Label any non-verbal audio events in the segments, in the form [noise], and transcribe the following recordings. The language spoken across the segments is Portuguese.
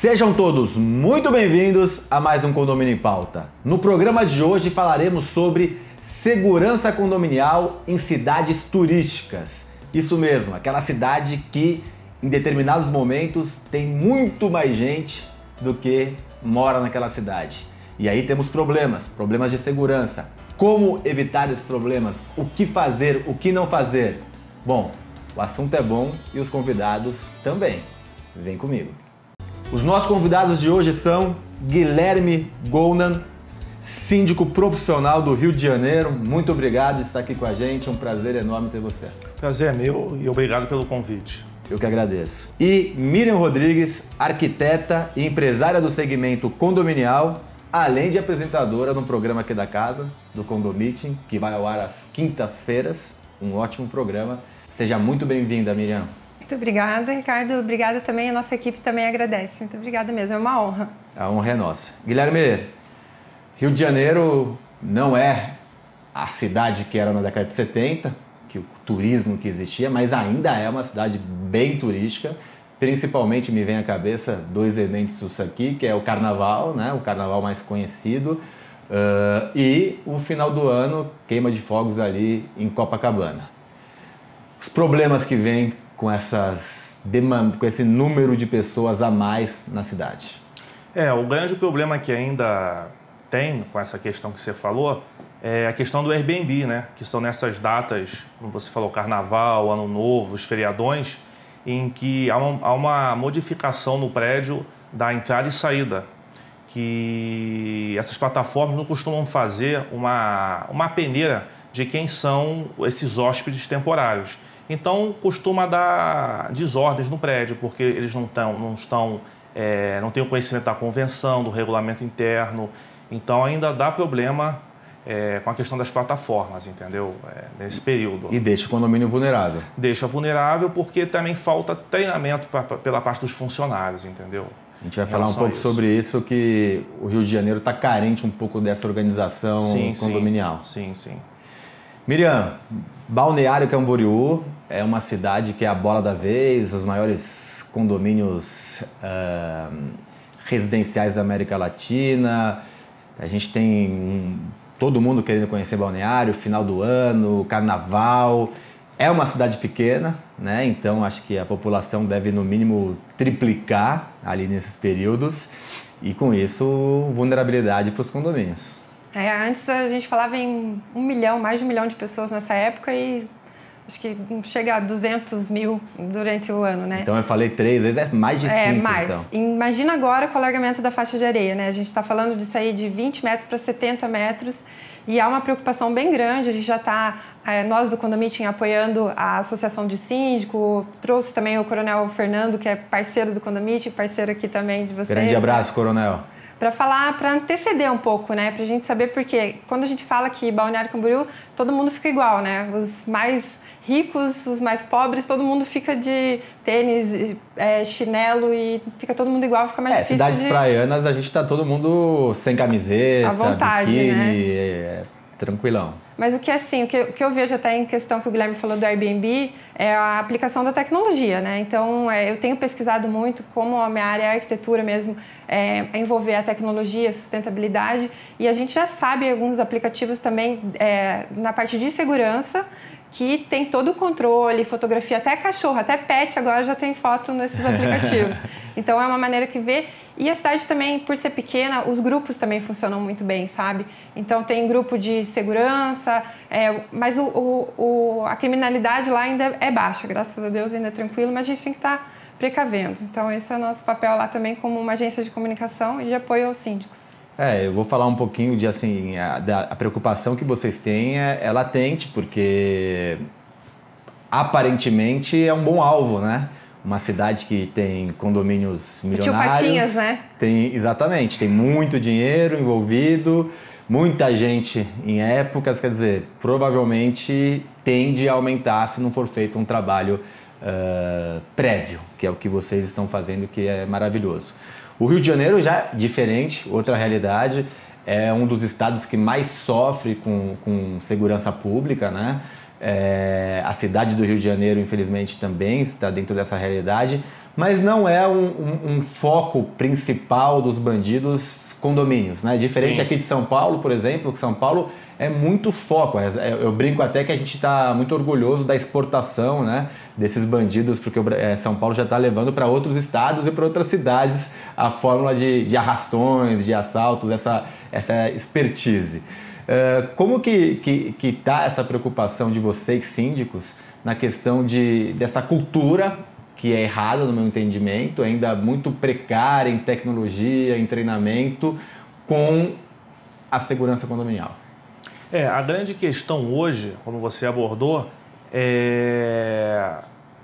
Sejam todos muito bem-vindos a mais um Condomínio em Pauta. No programa de hoje falaremos sobre segurança condominial em cidades turísticas. Isso mesmo, aquela cidade que em determinados momentos tem muito mais gente do que mora naquela cidade. E aí temos problemas, problemas de segurança. Como evitar esses problemas? O que fazer, o que não fazer? Bom, o assunto é bom e os convidados também. Vem comigo. Os nossos convidados de hoje são Guilherme Golnan, síndico profissional do Rio de Janeiro. Muito obrigado por estar aqui com a gente, é um prazer enorme ter você. Prazer é meu e obrigado pelo convite. Eu que agradeço. E Miriam Rodrigues, arquiteta e empresária do segmento condominial, além de apresentadora no programa aqui da casa, do Condomiting, que vai ao ar às quintas-feiras. Um ótimo programa. Seja muito bem-vinda, Miriam. Muito obrigada, Ricardo. Obrigada também. A nossa equipe também agradece. Muito obrigada mesmo. É uma honra. A honra é nossa. Guilherme, Rio de Janeiro não é a cidade que era na década de 70, que o turismo que existia, mas ainda é uma cidade bem turística. Principalmente me vem à cabeça dois eventos aqui, que é o Carnaval, né? o Carnaval mais conhecido, uh, e o final do ano, queima de fogos ali em Copacabana. Os problemas que vêm com essas demandas, com esse número de pessoas a mais na cidade? É, o grande problema que ainda tem com essa questão que você falou é a questão do Airbnb, né? Que são nessas datas, como você falou, Carnaval, Ano Novo, os feriadões, em que há uma, há uma modificação no prédio da entrada e saída, que essas plataformas não costumam fazer uma, uma peneira de quem são esses hóspedes temporários. Então costuma dar desordens no prédio, porque eles não, tão, não estão, é, não têm o conhecimento da convenção, do regulamento interno. Então ainda dá problema é, com a questão das plataformas, entendeu? É, nesse período. E deixa o condomínio vulnerável. Deixa vulnerável porque também falta treinamento pra, pra, pela parte dos funcionários, entendeu? A gente vai falar um pouco isso. sobre isso, que o Rio de Janeiro está carente um pouco dessa organização sim, condominial. Sim, sim. Miriam, Balneário Camboriú é uma cidade que é a bola da vez, os maiores condomínios uh, residenciais da América Latina. A gente tem um, todo mundo querendo conhecer Balneário, final do ano, carnaval. É uma cidade pequena, né? Então acho que a população deve no mínimo triplicar ali nesses períodos e com isso vulnerabilidade para os condomínios. É, antes a gente falava em um milhão, mais de um milhão de pessoas nessa época e acho que chega a 200 mil durante o ano, né? Então eu falei três vezes, é mais de é, cinco, É, mais. Então. Imagina agora com o alargamento da faixa de areia, né? A gente está falando de sair de 20 metros para 70 metros e há uma preocupação bem grande. A gente já está, é, nós do Condomiting, apoiando a Associação de Síndico, trouxe também o Coronel Fernando, que é parceiro do Condomiting, parceiro aqui também de vocês. Grande abraço, Coronel para falar, para anteceder um pouco, né? Para a gente saber porque quando a gente fala que Balneário Camboriú, todo mundo fica igual, né? Os mais ricos, os mais pobres, todo mundo fica de tênis, é, chinelo e fica todo mundo igual, fica mais é, difícil. Cidades de... praianas a gente tá todo mundo sem camiseta, à vontade, biquíni, né? é, tranquilão. Mas o que é assim, o que, o que, eu vejo até em questão que o Guilherme falou do Airbnb é a aplicação da tecnologia, né? Então, é, eu tenho pesquisado muito como a minha área, a arquitetura mesmo, é, envolver a tecnologia, a sustentabilidade, e a gente já sabe alguns aplicativos também é, na parte de segurança que tem todo o controle, fotografia, até cachorro, até pet agora já tem foto nesses [laughs] aplicativos. Então é uma maneira que vê. E a cidade também, por ser pequena, os grupos também funcionam muito bem, sabe? Então tem grupo de segurança, é, mas o, o, o, a criminalidade lá ainda é baixa, graças a Deus ainda é tranquilo, mas a gente tem que estar tá precavendo. Então esse é o nosso papel lá também como uma agência de comunicação e de apoio aos síndicos. É, eu vou falar um pouquinho de assim, a, da, a preocupação que vocês têm é, é latente, porque aparentemente é um bom alvo, né? Uma cidade que tem condomínios milionários. Patinhas, né? Tem, exatamente, tem muito dinheiro envolvido, muita gente em épocas, quer dizer, provavelmente tende a aumentar se não for feito um trabalho uh, prévio, que é o que vocês estão fazendo, que é maravilhoso. O Rio de Janeiro já é diferente, outra realidade, é um dos estados que mais sofre com, com segurança pública, né? É, a cidade do Rio de Janeiro, infelizmente, também está dentro dessa realidade, mas não é um, um, um foco principal dos bandidos condomínios, né? Diferente Sim. aqui de São Paulo, por exemplo, que São Paulo é muito foco. É, é, eu brinco até que a gente está muito orgulhoso da exportação né, desses bandidos, porque é, São Paulo já está levando para outros estados e para outras cidades a fórmula de, de arrastões, de assaltos, essa, essa expertise. Uh, como que que, que tá essa preocupação de vocês, síndicos, na questão de, dessa cultura que é errada no meu entendimento, ainda muito precária em tecnologia, em treinamento, com a segurança condominial? É, a grande questão hoje, como você abordou, é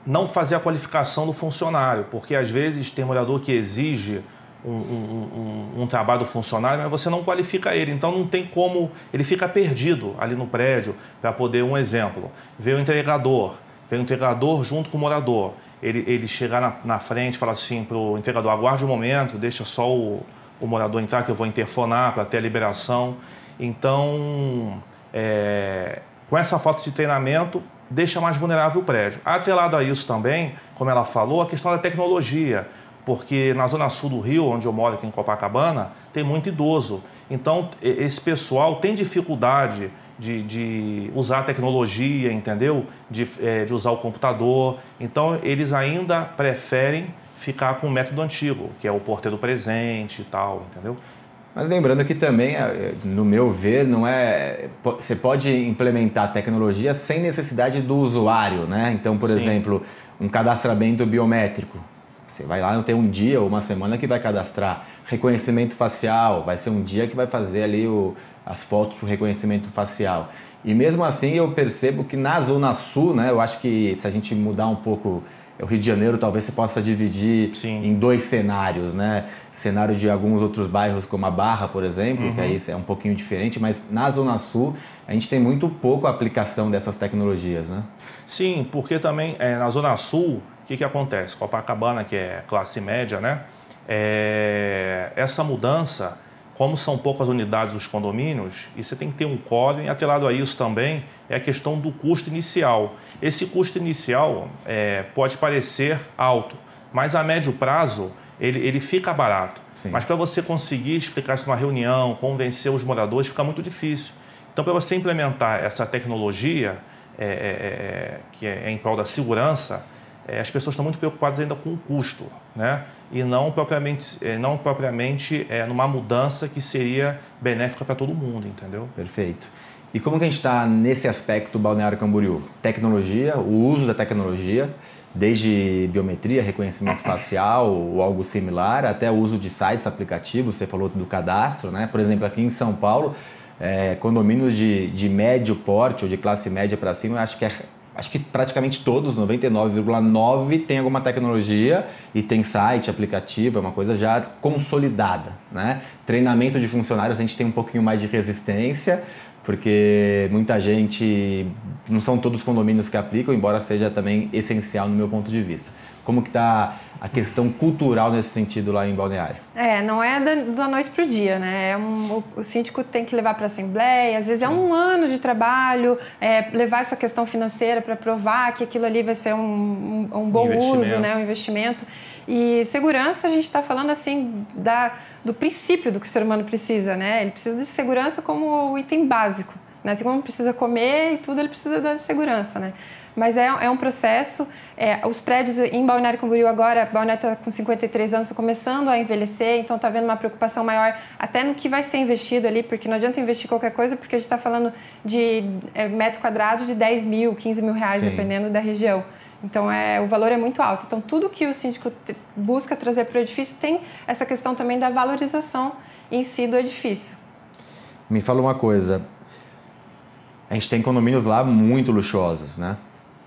não fazer a qualificação do funcionário, porque às vezes tem morador que exige um, um, um, trabalho do funcionário, mas você não qualifica ele, então não tem como, ele fica perdido ali no prédio para poder, um exemplo, ver o entregador, ver o entregador junto com o morador, ele, ele chegar na, na frente falar assim para o entregador, aguarde um momento, deixa só o, o morador entrar que eu vou interfonar para ter a liberação. Então, é, com essa falta de treinamento, deixa mais vulnerável o prédio. Atrelado a isso também, como ela falou, a questão da tecnologia, porque na zona sul do Rio, onde eu moro aqui em Copacabana, tem muito idoso. Então, esse pessoal tem dificuldade de, de usar a tecnologia, entendeu? De, é, de usar o computador. Então, eles ainda preferem ficar com o método antigo, que é o porteiro presente e tal, entendeu? Mas lembrando que também, é, no meu ver, não é. Você pode implementar tecnologia sem necessidade do usuário, né? Então, por Sim. exemplo, um cadastramento biométrico. Você vai lá, não tem um dia ou uma semana que vai cadastrar. Reconhecimento facial, vai ser um dia que vai fazer ali o, as fotos para reconhecimento facial. E mesmo assim eu percebo que na Zona Sul, né, eu acho que se a gente mudar um pouco o Rio de Janeiro, talvez você possa dividir Sim. em dois cenários, né? Cenário de alguns outros bairros, como a Barra, por exemplo, uhum. que aí é um pouquinho diferente, mas na Zona Sul a gente tem muito pouco aplicação dessas tecnologias, né? Sim, porque também é, na Zona Sul, o que, que acontece? Copacabana, que é classe média, né? É, essa mudança como são poucas unidades dos condomínios, e você tem que ter um código, e atrelado a isso também é a questão do custo inicial. Esse custo inicial é, pode parecer alto, mas a médio prazo ele, ele fica barato. Sim. Mas para você conseguir explicar isso numa reunião, convencer os moradores, fica muito difícil. Então, para você implementar essa tecnologia, é, é, é que é em prol da segurança, é, as pessoas estão muito preocupadas ainda com o custo, né? E não propriamente, é, não propriamente é, numa mudança que seria benéfica para todo mundo, entendeu? Perfeito. E como que a gente está nesse aspecto Balneário Camboriú? Tecnologia, o uso da tecnologia, desde biometria, reconhecimento facial ou algo similar, até o uso de sites, aplicativos, você falou do cadastro, né? Por exemplo, aqui em São Paulo, é, condomínios de, de médio porte ou de classe média para cima, eu acho que é acho que praticamente todos, 99,9, tem alguma tecnologia e tem site, aplicativo, é uma coisa já consolidada, né? Treinamento de funcionários a gente tem um pouquinho mais de resistência, porque muita gente, não são todos os condomínios que aplicam, embora seja também essencial no meu ponto de vista. Como que está a questão cultural nesse sentido lá em Balneário? É, não é da, da noite para o dia, né? É um, o, o, síndico tem que levar para a Assembleia, às vezes é um ano de trabalho, é, levar essa questão financeira para provar que aquilo ali vai ser um, um, um bom uso, né? um investimento. E segurança, a gente está falando assim da, do princípio do que o ser humano precisa, né? Ele precisa de segurança como o item básico. Né? Assim como precisa comer e tudo, ele precisa da segurança, né? Mas é, é um processo. É, os prédios em Balneário Camboriú agora, Balneário está com 53 anos, está começando a envelhecer, então está havendo uma preocupação maior até no que vai ser investido ali, porque não adianta investir qualquer coisa, porque a gente está falando de é, metro quadrado de 10 mil, 15 mil reais, Sim. dependendo da região. Então, é, o valor é muito alto. Então, tudo que o síndico busca trazer para o edifício tem essa questão também da valorização em si do edifício. Me fala uma coisa. A gente tem condomínios lá muito luxuosos, né?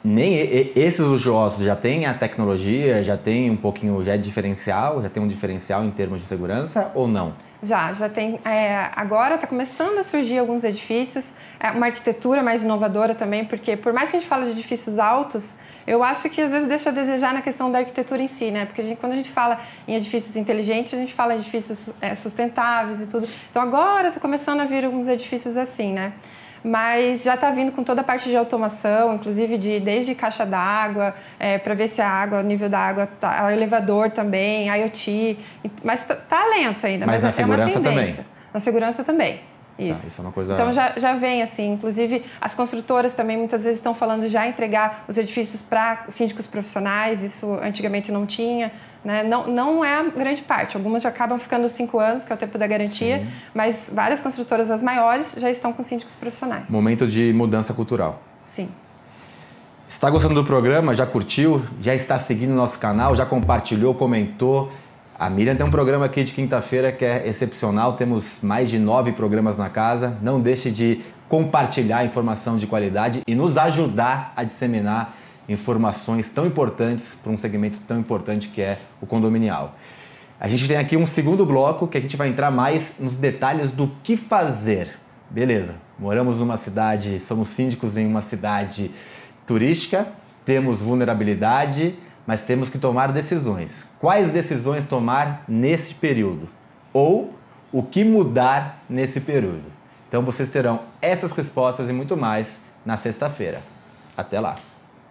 nem esses luxuosos já têm a tecnologia, já tem um pouquinho, já é diferencial, já tem um diferencial em termos de segurança ou não? Já, já tem. É, agora está começando a surgir alguns edifícios, é, uma arquitetura mais inovadora também, porque por mais que a gente fale de edifícios altos, eu acho que às vezes deixa a desejar na questão da arquitetura em si, né? Porque a gente, quando a gente fala em edifícios inteligentes, a gente fala em edifícios é, sustentáveis e tudo. Então agora está começando a vir alguns edifícios assim, né? Mas já está vindo com toda a parte de automação, inclusive de desde caixa d'água, é, para ver se a água, o nível da água, tá, elevador também, IoT, mas está tá lento ainda, mas, mas na é uma segurança tendência. também. Na segurança também. Tá, isso. isso é uma coisa... Então já, já vem assim, inclusive as construtoras também muitas vezes estão falando já entregar os edifícios para síndicos profissionais, isso antigamente não tinha. Né? Não, não é a grande parte, algumas já acabam ficando cinco anos, que é o tempo da garantia, Sim. mas várias construtoras, as maiores, já estão com síndicos profissionais. Momento de mudança cultural. Sim. Está gostando do programa? Já curtiu? Já está seguindo nosso canal? Já compartilhou, comentou? A Miriam tem um programa aqui de quinta-feira que é excepcional, temos mais de nove programas na casa. Não deixe de compartilhar informação de qualidade e nos ajudar a disseminar informações tão importantes para um segmento tão importante que é o condominial. A gente tem aqui um segundo bloco que a gente vai entrar mais nos detalhes do que fazer. Beleza, moramos numa cidade, somos síndicos em uma cidade turística, temos vulnerabilidade, mas temos que tomar decisões. Quais decisões tomar nesse período? Ou o que mudar nesse período? Então vocês terão essas respostas e muito mais na sexta-feira. Até lá!